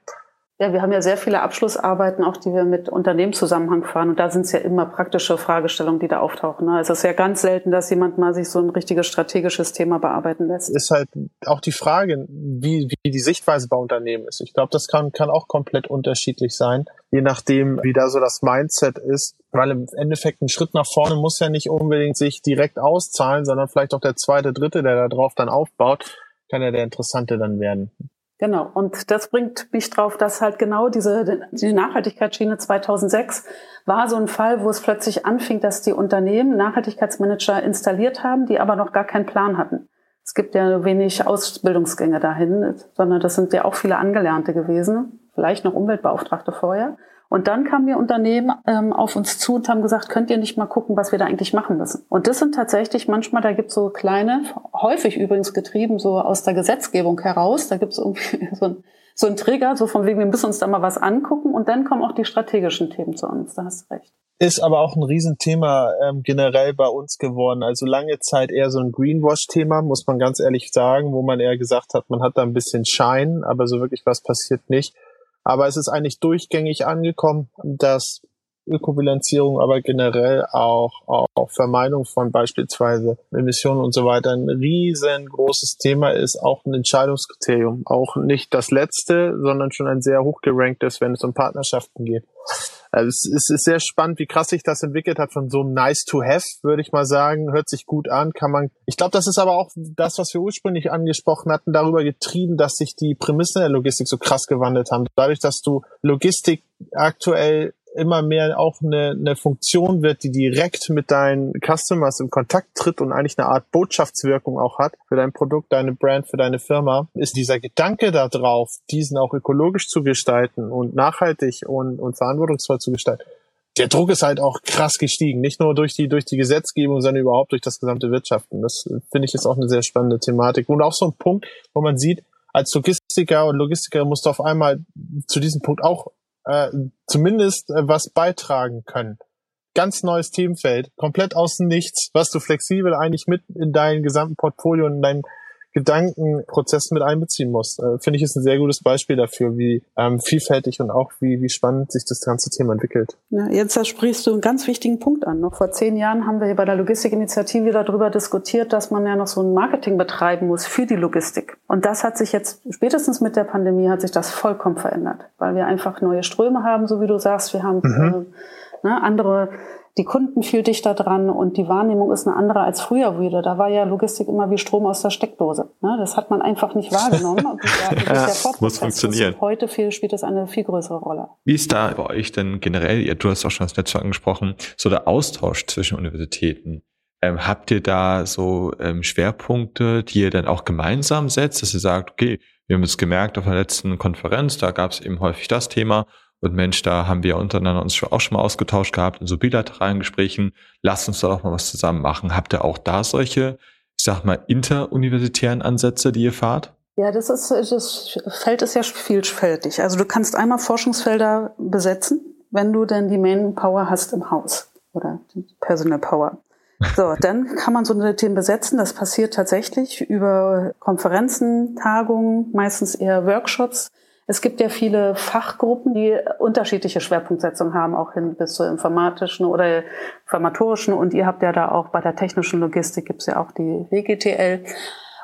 Ja, wir haben ja sehr viele Abschlussarbeiten, auch die wir mit Unternehmenszusammenhang fahren. Und da sind es ja immer praktische Fragestellungen, die da auftauchen. Ne? Es ist ja ganz selten, dass jemand mal sich so ein richtiges strategisches Thema bearbeiten lässt. Ist halt auch die Frage, wie, wie die Sichtweise bei Unternehmen ist. Ich glaube, das kann, kann auch komplett unterschiedlich sein, je nachdem, wie da so das Mindset ist. Weil im Endeffekt ein Schritt nach vorne muss ja nicht unbedingt sich direkt auszahlen, sondern vielleicht auch der zweite, dritte, der da drauf dann aufbaut, kann ja der interessante dann werden. Genau. Und das bringt mich drauf, dass halt genau diese, die Nachhaltigkeitsschiene 2006 war so ein Fall, wo es plötzlich anfing, dass die Unternehmen Nachhaltigkeitsmanager installiert haben, die aber noch gar keinen Plan hatten. Es gibt ja wenig Ausbildungsgänge dahin, sondern das sind ja auch viele Angelernte gewesen, vielleicht noch Umweltbeauftragte vorher. Und dann kamen wir Unternehmen ähm, auf uns zu und haben gesagt, könnt ihr nicht mal gucken, was wir da eigentlich machen müssen. Und das sind tatsächlich manchmal, da gibt es so kleine, häufig übrigens getrieben, so aus der Gesetzgebung heraus, da gibt es irgendwie so ein so ein Trigger, so von wegen, wir müssen uns da mal was angucken und dann kommen auch die strategischen Themen zu uns, da hast du recht. Ist aber auch ein Riesenthema ähm, generell bei uns geworden. Also lange Zeit eher so ein Greenwash-Thema, muss man ganz ehrlich sagen, wo man eher gesagt hat, man hat da ein bisschen Schein, aber so wirklich was passiert nicht. Aber es ist eigentlich durchgängig angekommen, dass Ökobilanzierung, aber generell auch, auch Vermeidung von beispielsweise Emissionen und so weiter ein riesengroßes Thema ist, auch ein Entscheidungskriterium. Auch nicht das letzte, sondern schon ein sehr hochgeranktes, wenn es um Partnerschaften geht. Also es ist, ist sehr spannend, wie krass sich das entwickelt hat von so einem nice to have, würde ich mal sagen. Hört sich gut an, kann man. Ich glaube, das ist aber auch das, was wir ursprünglich angesprochen hatten, darüber getrieben, dass sich die Prämissen der Logistik so krass gewandelt haben. Dadurch, dass du Logistik aktuell immer mehr auch eine, eine Funktion wird, die direkt mit deinen Customers in Kontakt tritt und eigentlich eine Art Botschaftswirkung auch hat für dein Produkt, deine Brand, für deine Firma, ist dieser Gedanke darauf, diesen auch ökologisch zu gestalten und nachhaltig und, und verantwortungsvoll zu gestalten. Der Druck ist halt auch krass gestiegen, nicht nur durch die durch die Gesetzgebung, sondern überhaupt durch das gesamte Wirtschaften. Das finde ich ist auch eine sehr spannende Thematik und auch so ein Punkt, wo man sieht, als Logistiker und Logistiker musst du auf einmal zu diesem Punkt auch äh, zumindest äh, was beitragen können. Ganz neues Themenfeld, komplett aus dem Nichts, was du flexibel eigentlich mit in dein gesamten Portfolio und in deinem Gedankenprozess mit einbeziehen musst. Äh, Finde ich ist ein sehr gutes Beispiel dafür, wie ähm, vielfältig und auch wie, wie spannend sich das ganze Thema entwickelt. Ja, jetzt sprichst du einen ganz wichtigen Punkt an. Noch vor zehn Jahren haben wir hier bei der Logistikinitiative darüber diskutiert, dass man ja noch so ein Marketing betreiben muss für die Logistik. Und das hat sich jetzt, spätestens mit der Pandemie, hat sich das vollkommen verändert, weil wir einfach neue Ströme haben, so wie du sagst. Wir haben mhm. äh, ne, andere die Kunden viel dichter dran und die Wahrnehmung ist eine andere als früher wieder. Da war ja Logistik immer wie Strom aus der Steckdose. Ne? Das hat man einfach nicht wahrgenommen. ja, muss funktionieren. Heute viel, spielt es eine viel größere Rolle. Wie ist da bei euch denn generell, du hast auch schon das Netzwerk angesprochen, so der Austausch zwischen Universitäten? Ähm, habt ihr da so ähm, Schwerpunkte, die ihr dann auch gemeinsam setzt, dass ihr sagt, okay, wir haben es gemerkt auf der letzten Konferenz, da gab es eben häufig das Thema und Mensch, da haben wir untereinander uns auch schon mal ausgetauscht gehabt in so bilateralen Gesprächen. Lasst uns da doch mal was zusammen machen. Habt ihr auch da solche, ich sag mal, interuniversitären Ansätze, die ihr fahrt? Ja, das ist, das Feld ist ja vielfältig. Also du kannst einmal Forschungsfelder besetzen, wenn du denn die Main Power hast im Haus oder die Personal Power. So, dann kann man so eine Themen besetzen. Das passiert tatsächlich über Konferenzen, Tagungen, meistens eher Workshops. Es gibt ja viele Fachgruppen, die unterschiedliche Schwerpunktsetzungen haben, auch hin bis zur informatischen oder informatorischen. Und ihr habt ja da auch bei der technischen Logistik gibt's ja auch die WGTL.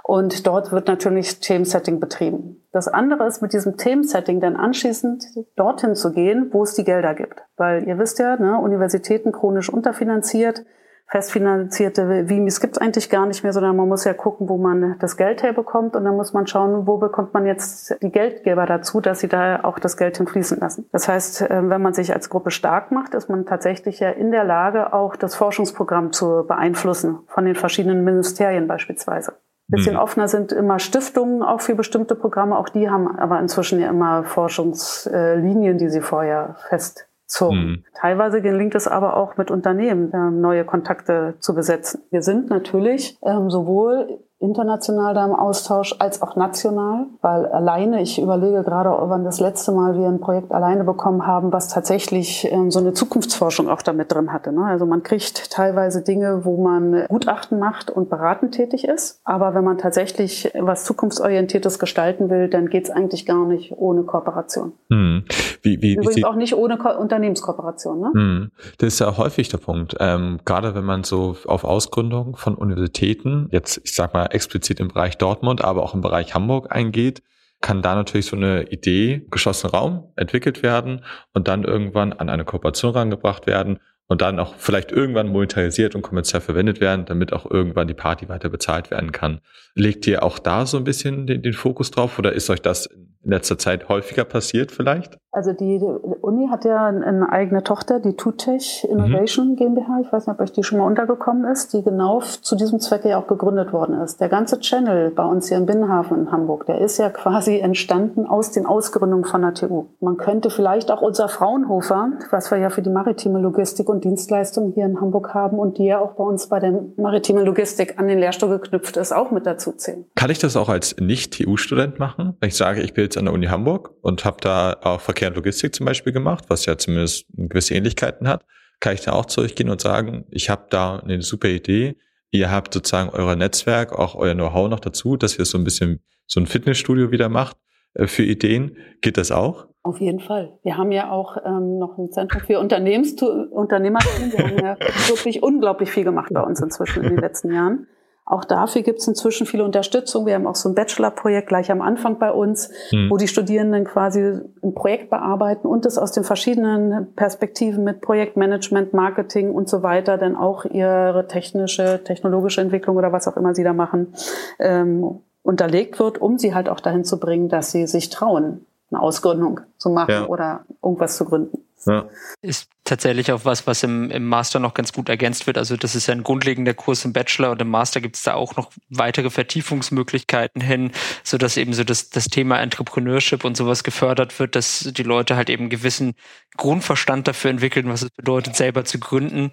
Und dort wird natürlich Themensetting betrieben. Das andere ist mit diesem Themensetting dann anschließend dorthin zu gehen, wo es die Gelder gibt. Weil ihr wisst ja, ne, Universitäten chronisch unterfinanziert festfinanzierte Vimis gibt es eigentlich gar nicht mehr, sondern man muss ja gucken, wo man das Geld herbekommt und dann muss man schauen, wo bekommt man jetzt die Geldgeber dazu, dass sie da auch das Geld hinfließen lassen. Das heißt, äh, wenn man sich als Gruppe stark macht, ist man tatsächlich ja in der Lage, auch das Forschungsprogramm zu beeinflussen, von den verschiedenen Ministerien beispielsweise. Ein bisschen mhm. offener sind immer Stiftungen auch für bestimmte Programme. Auch die haben aber inzwischen ja immer Forschungslinien, die sie vorher fest so. Mhm. Teilweise gelingt es aber auch mit Unternehmen, ähm, neue Kontakte zu besetzen. Wir sind natürlich ähm, sowohl international da im Austausch als auch national, weil alleine, ich überlege gerade, wann das letzte Mal wir ein Projekt alleine bekommen haben, was tatsächlich ähm, so eine Zukunftsforschung auch damit drin hatte. Ne? Also man kriegt teilweise Dinge, wo man Gutachten macht und beratend tätig ist, aber wenn man tatsächlich was zukunftsorientiertes gestalten will, dann geht es eigentlich gar nicht ohne Kooperation. Hm. Wie, wie, Übrigens wie auch nicht ohne Ko Unternehmenskooperation. Ne? Hm. Das ist ja häufig der Punkt. Ähm, gerade wenn man so auf Ausgründung von Universitäten, jetzt ich sag mal explizit im Bereich Dortmund, aber auch im Bereich Hamburg eingeht, kann da natürlich so eine Idee, geschlossener Raum, entwickelt werden und dann irgendwann an eine Kooperation rangebracht werden und dann auch vielleicht irgendwann monetarisiert und kommerziell verwendet werden, damit auch irgendwann die Party weiter bezahlt werden kann. Legt ihr auch da so ein bisschen den, den Fokus drauf oder ist euch das in letzter Zeit häufiger passiert vielleicht? Also die Uni hat ja eine eigene Tochter, die Tutech Innovation mhm. GmbH. Ich weiß nicht, ob euch die schon mal untergekommen ist, die genau zu diesem Zwecke ja auch gegründet worden ist. Der ganze Channel bei uns hier im Binnenhafen in Hamburg, der ist ja quasi entstanden aus den Ausgründungen von der TU. Man könnte vielleicht auch unser Fraunhofer, was wir ja für die maritime Logistik und Dienstleistungen hier in Hamburg haben und die ja auch bei uns bei der maritimen Logistik an den Lehrstuhl geknüpft ist, auch mit dazu zählen. Kann ich das auch als Nicht-TU-Student machen? Wenn ich sage, ich bin jetzt an der Uni Hamburg und habe da auch Verkehr und Logistik zum Beispiel gemacht, was ja zumindest gewisse Ähnlichkeiten hat, kann ich da auch zu euch gehen und sagen, ich habe da eine super Idee. Ihr habt sozusagen euer Netzwerk, auch euer Know-how noch dazu, dass ihr so ein bisschen so ein Fitnessstudio wieder macht äh, für Ideen. Geht das auch? Auf jeden Fall. Wir haben ja auch ähm, noch ein Zentrum für Unternehmens Unternehmertum. Wir haben ja wirklich unglaublich viel gemacht bei uns inzwischen in den letzten Jahren. Auch dafür gibt es inzwischen viele Unterstützung. Wir haben auch so ein Bachelor-Projekt gleich am Anfang bei uns, mhm. wo die Studierenden quasi ein Projekt bearbeiten und es aus den verschiedenen Perspektiven mit Projektmanagement, Marketing und so weiter dann auch ihre technische, technologische Entwicklung oder was auch immer sie da machen, ähm, unterlegt wird, um sie halt auch dahin zu bringen, dass sie sich trauen, eine Ausgründung zu machen ja. oder irgendwas zu gründen. Ja. Ist tatsächlich auch was, was im, im Master noch ganz gut ergänzt wird. Also das ist ja ein grundlegender Kurs im Bachelor und im Master gibt es da auch noch weitere Vertiefungsmöglichkeiten hin, so dass eben so das, das Thema Entrepreneurship und sowas gefördert wird, dass die Leute halt eben gewissen Grundverstand dafür entwickeln, was es bedeutet, selber zu gründen,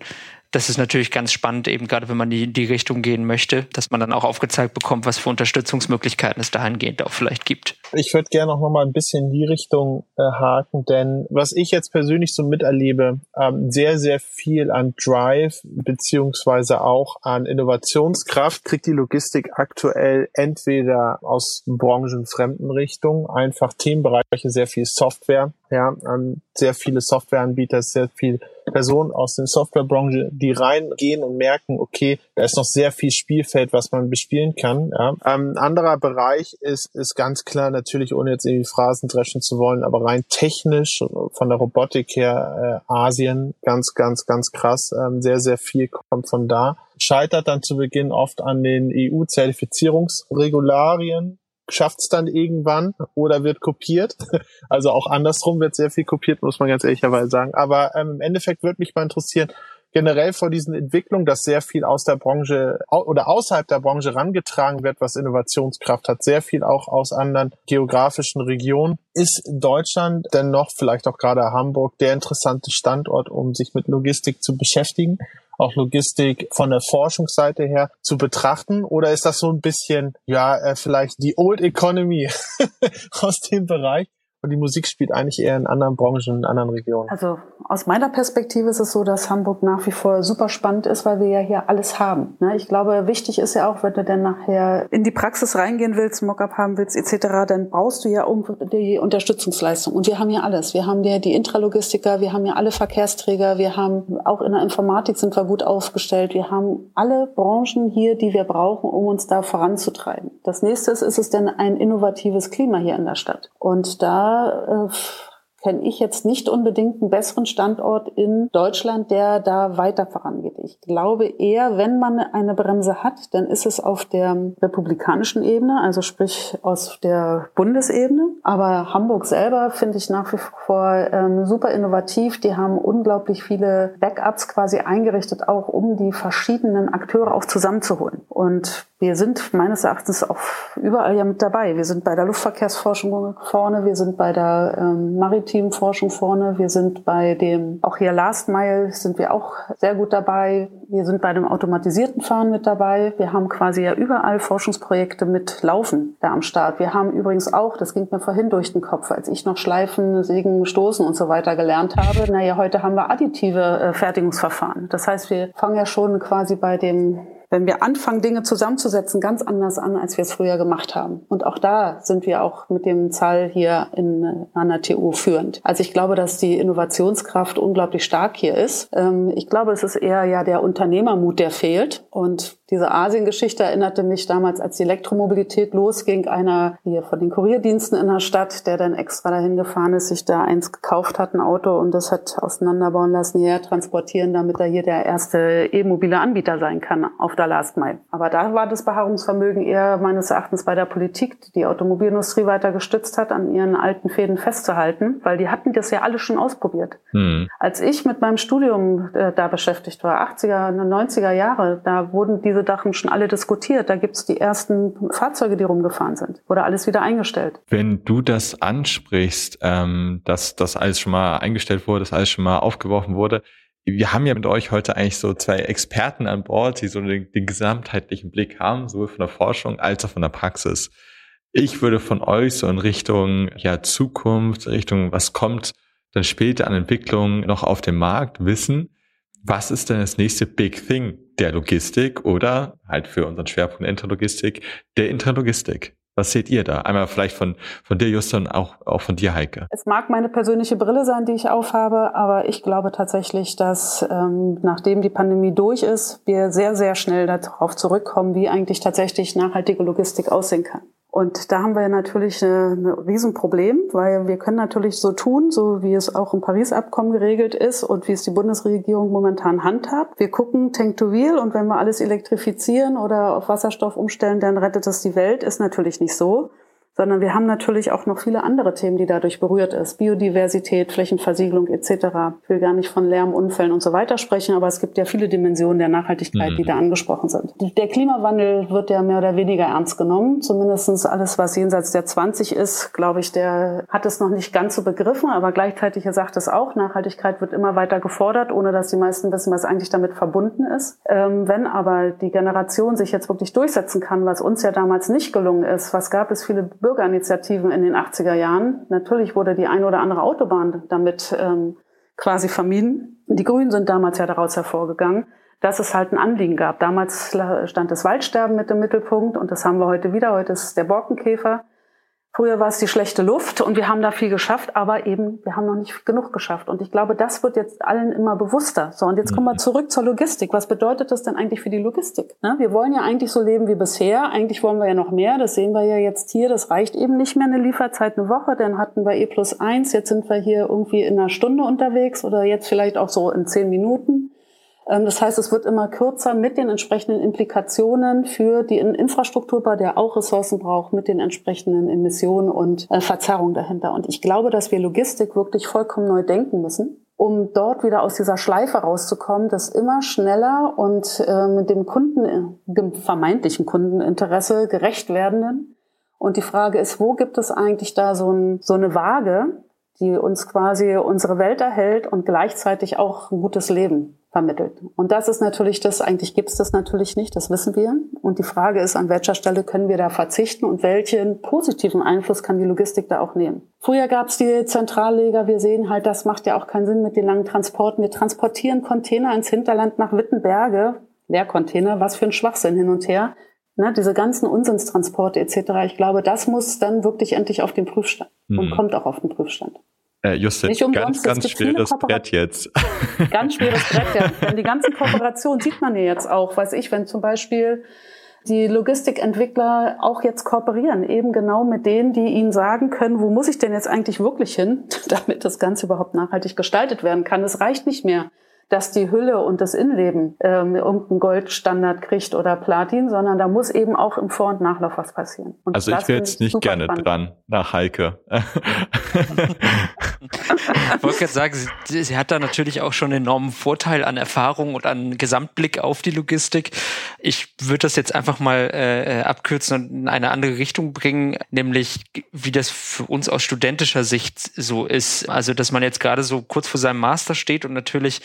das ist natürlich ganz spannend, eben gerade wenn man in die Richtung gehen möchte, dass man dann auch aufgezeigt bekommt, was für Unterstützungsmöglichkeiten es dahingehend auch vielleicht gibt. Ich würde gerne noch mal ein bisschen in die Richtung äh, haken, denn was ich jetzt persönlich so miterlebe, ähm, sehr, sehr viel an Drive beziehungsweise auch an Innovationskraft kriegt die Logistik aktuell entweder aus branchenfremden Richtungen, einfach Themenbereiche, sehr viel Software, ja, ähm, sehr viele Softwareanbieter, sehr viel Personen aus der Softwarebranche, die reingehen und merken, okay, da ist noch sehr viel Spielfeld, was man bespielen kann. Ja. Ähm, anderer Bereich ist, ist ganz klar natürlich, ohne jetzt irgendwie Phrasen dreschen zu wollen, aber rein technisch von der Robotik her äh, Asien ganz, ganz, ganz krass. Ähm, sehr, sehr viel kommt von da. Scheitert dann zu Beginn oft an den EU-Zertifizierungsregularien schafft es dann irgendwann oder wird kopiert. Also auch andersrum wird sehr viel kopiert, muss man ganz ehrlicherweise sagen. Aber ähm, im Endeffekt würde mich mal interessieren, generell vor diesen Entwicklungen, dass sehr viel aus der Branche oder außerhalb der Branche rangetragen wird, was Innovationskraft hat, sehr viel auch aus anderen geografischen Regionen. Ist Deutschland denn noch, vielleicht auch gerade Hamburg, der interessante Standort, um sich mit Logistik zu beschäftigen? Auch Logistik von der Forschungsseite her zu betrachten? Oder ist das so ein bisschen, ja, äh, vielleicht die Old Economy aus dem Bereich? Und die Musik spielt eigentlich eher in anderen Branchen, in anderen Regionen. Also aus meiner Perspektive ist es so, dass Hamburg nach wie vor super spannend ist, weil wir ja hier alles haben. Ne? Ich glaube, wichtig ist ja auch, wenn du dann nachher in die Praxis reingehen willst, Mockup haben willst etc., dann brauchst du ja die Unterstützungsleistung. Und wir haben ja alles. Wir haben ja die Intralogistiker, wir haben ja alle Verkehrsträger, wir haben auch in der Informatik sind wir gut aufgestellt. Wir haben alle Branchen hier, die wir brauchen, um uns da voranzutreiben. Das nächste ist, ist es denn ein innovatives Klima hier in der Stadt. Und da äh, kenne ich jetzt nicht unbedingt einen besseren Standort in Deutschland, der da weiter vorangeht. Ich glaube eher, wenn man eine Bremse hat, dann ist es auf der republikanischen Ebene, also sprich aus der Bundesebene. Aber Hamburg selber finde ich nach wie vor ähm, super innovativ. Die haben unglaublich viele Backups quasi eingerichtet, auch um die verschiedenen Akteure auch zusammenzuholen. Und wir sind meines Erachtens auch überall ja mit dabei. Wir sind bei der Luftverkehrsforschung vorne, wir sind bei der ähm, maritimen Forschung vorne, wir sind bei dem, auch hier Last Mile sind wir auch sehr gut dabei. Wir sind bei dem automatisierten Fahren mit dabei. Wir haben quasi ja überall Forschungsprojekte mit Laufen da am Start. Wir haben übrigens auch, das ging mir vorhin durch den Kopf, als ich noch Schleifen, Sägen, Stoßen und so weiter gelernt habe. Naja, heute haben wir additive äh, Fertigungsverfahren. Das heißt, wir fangen ja schon quasi bei dem wenn wir anfangen, Dinge zusammenzusetzen, ganz anders an, als wir es früher gemacht haben. Und auch da sind wir auch mit dem Zahl hier in, an der TU führend. Also ich glaube, dass die Innovationskraft unglaublich stark hier ist. Ähm, ich glaube, es ist eher ja der Unternehmermut, der fehlt. Und diese Asien-Geschichte erinnerte mich damals, als die Elektromobilität losging, einer hier von den Kurierdiensten in der Stadt, der dann extra dahin gefahren ist, sich da eins gekauft hat, ein Auto und das hat auseinanderbauen lassen, hierher transportieren, damit er hier der erste e-mobile Anbieter sein kann auf der Last Mile. Aber da war das Beharrungsvermögen eher meines Erachtens bei der Politik, die die Automobilindustrie weiter gestützt hat, an ihren alten Fäden festzuhalten, weil die hatten das ja alle schon ausprobiert. Mhm. Als ich mit meinem Studium äh, da beschäftigt war, 80er, 90er Jahre, da wurden diese Sachen schon alle diskutiert. Da gibt's die ersten Fahrzeuge, die rumgefahren sind. Wurde alles wieder eingestellt. Wenn du das ansprichst, ähm, dass das alles schon mal eingestellt wurde, dass alles schon mal aufgeworfen wurde, wir haben ja mit euch heute eigentlich so zwei Experten an Bord, die so den, den gesamtheitlichen Blick haben, sowohl von der Forschung als auch von der Praxis. Ich würde von euch so in Richtung ja, Zukunft, Richtung was kommt dann später an Entwicklung noch auf dem Markt wissen. Was ist denn das nächste Big Thing der Logistik oder halt für unseren Schwerpunkt Interlogistik der Interlogistik? Was seht ihr da? Einmal vielleicht von, von dir, Justin, auch, auch von dir, Heike. Es mag meine persönliche Brille sein, die ich aufhabe, aber ich glaube tatsächlich, dass ähm, nachdem die Pandemie durch ist, wir sehr, sehr schnell darauf zurückkommen, wie eigentlich tatsächlich nachhaltige Logistik aussehen kann. Und da haben wir natürlich ein Riesenproblem, weil wir können natürlich so tun, so wie es auch im Paris-Abkommen geregelt ist und wie es die Bundesregierung momentan handhabt. Wir gucken Tank to Wheel und wenn wir alles elektrifizieren oder auf Wasserstoff umstellen, dann rettet das die Welt. Ist natürlich nicht so sondern wir haben natürlich auch noch viele andere Themen, die dadurch berührt ist. Biodiversität, Flächenversiegelung etc. Ich will gar nicht von Lärm, Unfällen und so weiter sprechen, aber es gibt ja viele Dimensionen der Nachhaltigkeit, mhm. die da angesprochen sind. Der Klimawandel wird ja mehr oder weniger ernst genommen. Zumindestens alles, was jenseits der 20 ist, glaube ich, der hat es noch nicht ganz so begriffen, aber gleichzeitig er sagt es auch, Nachhaltigkeit wird immer weiter gefordert, ohne dass die meisten wissen, was eigentlich damit verbunden ist. Ähm, wenn aber die Generation sich jetzt wirklich durchsetzen kann, was uns ja damals nicht gelungen ist, was gab es viele Bürgerinitiativen in den 80er Jahren. Natürlich wurde die eine oder andere Autobahn damit ähm, quasi vermieden. Die Grünen sind damals ja daraus hervorgegangen, dass es halt ein Anliegen gab. Damals stand das Waldsterben mit im Mittelpunkt und das haben wir heute wieder. Heute ist der Borkenkäfer. Früher war es die schlechte Luft und wir haben da viel geschafft, aber eben, wir haben noch nicht genug geschafft. Und ich glaube, das wird jetzt allen immer bewusster. So, und jetzt kommen wir zurück zur Logistik. Was bedeutet das denn eigentlich für die Logistik? Ne? Wir wollen ja eigentlich so leben wie bisher. Eigentlich wollen wir ja noch mehr. Das sehen wir ja jetzt hier. Das reicht eben nicht mehr eine Lieferzeit eine Woche. Dann hatten wir E plus eins. Jetzt sind wir hier irgendwie in einer Stunde unterwegs oder jetzt vielleicht auch so in zehn Minuten. Ähm, das heißt, es wird immer kürzer mit den entsprechenden Implikationen für die Infrastrukturbau, der auch Ressourcen braucht, mit den entsprechenden Emissionen und äh, Verzerrungen dahinter. Und ich glaube, dass wir Logistik wirklich vollkommen neu denken müssen um dort wieder aus dieser Schleife rauszukommen, das immer schneller und äh, mit dem Kunden, dem vermeintlichen Kundeninteresse gerecht werdenden. Und die Frage ist, wo gibt es eigentlich da so, ein, so eine Waage, die uns quasi unsere Welt erhält und gleichzeitig auch ein gutes Leben vermittelt. Und das ist natürlich das, eigentlich gibt es das natürlich nicht, das wissen wir. Und die Frage ist, an welcher Stelle können wir da verzichten und welchen positiven Einfluss kann die Logistik da auch nehmen. Früher gab es die Zentralleger, wir sehen halt, das macht ja auch keinen Sinn mit den langen Transporten. Wir transportieren Container ins Hinterland nach Wittenberge, Leercontainer, was für ein Schwachsinn hin und her. Ne, diese ganzen Unsinnstransporte etc. Ich glaube, das muss dann wirklich endlich auf den Prüfstand mhm. und kommt auch auf den Prüfstand. Äh, Justin, ganz, ganz schweres Brett jetzt. Ganz schweres Brett, ja. Denn die ganzen Kooperationen sieht man ja jetzt auch. Weiß ich, wenn zum Beispiel die Logistikentwickler auch jetzt kooperieren, eben genau mit denen, die ihnen sagen können, wo muss ich denn jetzt eigentlich wirklich hin, damit das Ganze überhaupt nachhaltig gestaltet werden kann. Es reicht nicht mehr, dass die Hülle und das Innenleben ähm, irgendeinen Goldstandard kriegt oder Platin, sondern da muss eben auch im Vor- und Nachlauf was passieren. Und also ich wäre jetzt nicht gerne spannend. dran nach Heike. ich wollte gerade sagen, sie, sie, hat da natürlich auch schon einen enormen Vorteil an Erfahrung und an Gesamtblick auf die Logistik. Ich würde das jetzt einfach mal äh, abkürzen und in eine andere Richtung bringen, nämlich wie das für uns aus studentischer Sicht so ist. Also, dass man jetzt gerade so kurz vor seinem Master steht und natürlich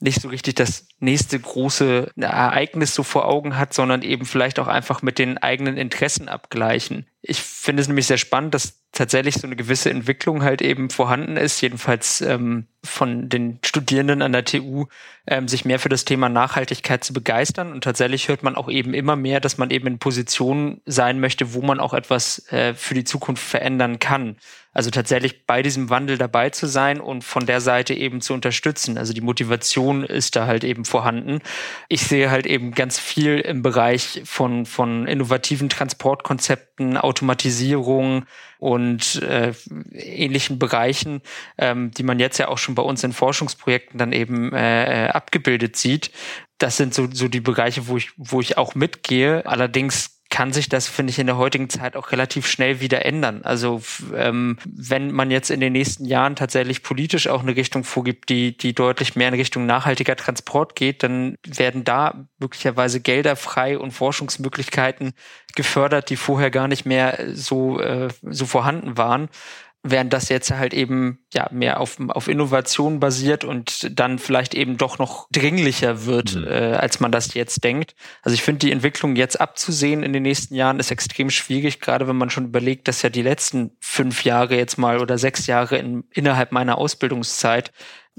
nicht so richtig das nächste große Ereignis so vor Augen hat, sondern eben vielleicht auch einfach mit den eigenen Interessen abgleichen. Ich finde es nämlich sehr spannend, dass tatsächlich so eine gewisse Entwicklung halt eben vorhanden ist, jedenfalls ähm, von den Studierenden an der TU, ähm, sich mehr für das Thema Nachhaltigkeit zu begeistern. Und tatsächlich hört man auch eben immer mehr, dass man eben in Positionen sein möchte, wo man auch etwas äh, für die Zukunft verändern kann. Also tatsächlich bei diesem Wandel dabei zu sein und von der Seite eben zu unterstützen. Also die Motivation ist da halt eben vorhanden. Ich sehe halt eben ganz viel im Bereich von, von innovativen Transportkonzepten, Automatisierung und äh, ähnlichen Bereichen, ähm, die man jetzt ja auch schon bei uns in Forschungsprojekten dann eben äh, äh abgebildet sieht. Das sind so, so die Bereiche, wo ich, wo ich auch mitgehe. Allerdings kann sich das, finde ich, in der heutigen Zeit auch relativ schnell wieder ändern. Also ähm, wenn man jetzt in den nächsten Jahren tatsächlich politisch auch eine Richtung vorgibt, die, die deutlich mehr in Richtung nachhaltiger Transport geht, dann werden da möglicherweise Gelder frei und Forschungsmöglichkeiten gefördert, die vorher gar nicht mehr so, äh, so vorhanden waren während das jetzt halt eben ja mehr auf, auf Innovation basiert und dann vielleicht eben doch noch dringlicher wird, mhm. äh, als man das jetzt denkt. Also ich finde die Entwicklung jetzt abzusehen in den nächsten Jahren ist extrem schwierig, gerade wenn man schon überlegt, dass ja die letzten fünf Jahre jetzt mal oder sechs Jahre in, innerhalb meiner Ausbildungszeit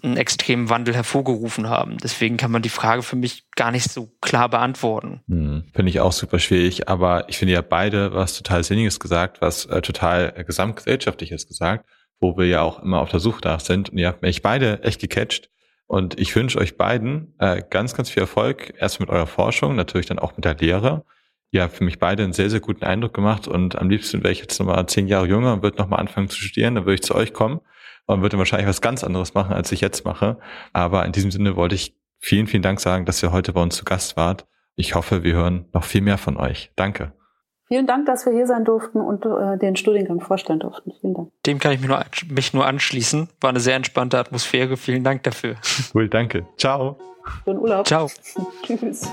einen extremen Wandel hervorgerufen haben. Deswegen kann man die Frage für mich gar nicht so klar beantworten. Hm, finde ich auch super schwierig, aber ich finde ja beide was total Sinniges gesagt, was äh, total gesamtgesellschaftliches gesagt, wo wir ja auch immer auf der Suche nach sind. Und ihr habt mich beide echt gecatcht. Und ich wünsche euch beiden äh, ganz, ganz viel Erfolg. Erst mit eurer Forschung, natürlich dann auch mit der Lehre. Ihr habt für mich beide einen sehr, sehr guten Eindruck gemacht und am liebsten wäre ich jetzt nochmal zehn Jahre jünger und würde nochmal anfangen zu studieren, dann würde ich zu euch kommen und würde wahrscheinlich was ganz anderes machen, als ich jetzt mache. Aber in diesem Sinne wollte ich vielen, vielen Dank sagen, dass ihr heute bei uns zu Gast wart. Ich hoffe, wir hören noch viel mehr von euch. Danke. Vielen Dank, dass wir hier sein durften und äh, den Studiengang vorstellen durften. Vielen Dank. Dem kann ich mich nur, mich nur anschließen. War eine sehr entspannte Atmosphäre. Vielen Dank dafür. Cool, danke. Ciao. Schönen Urlaub. Ciao. Tschüss.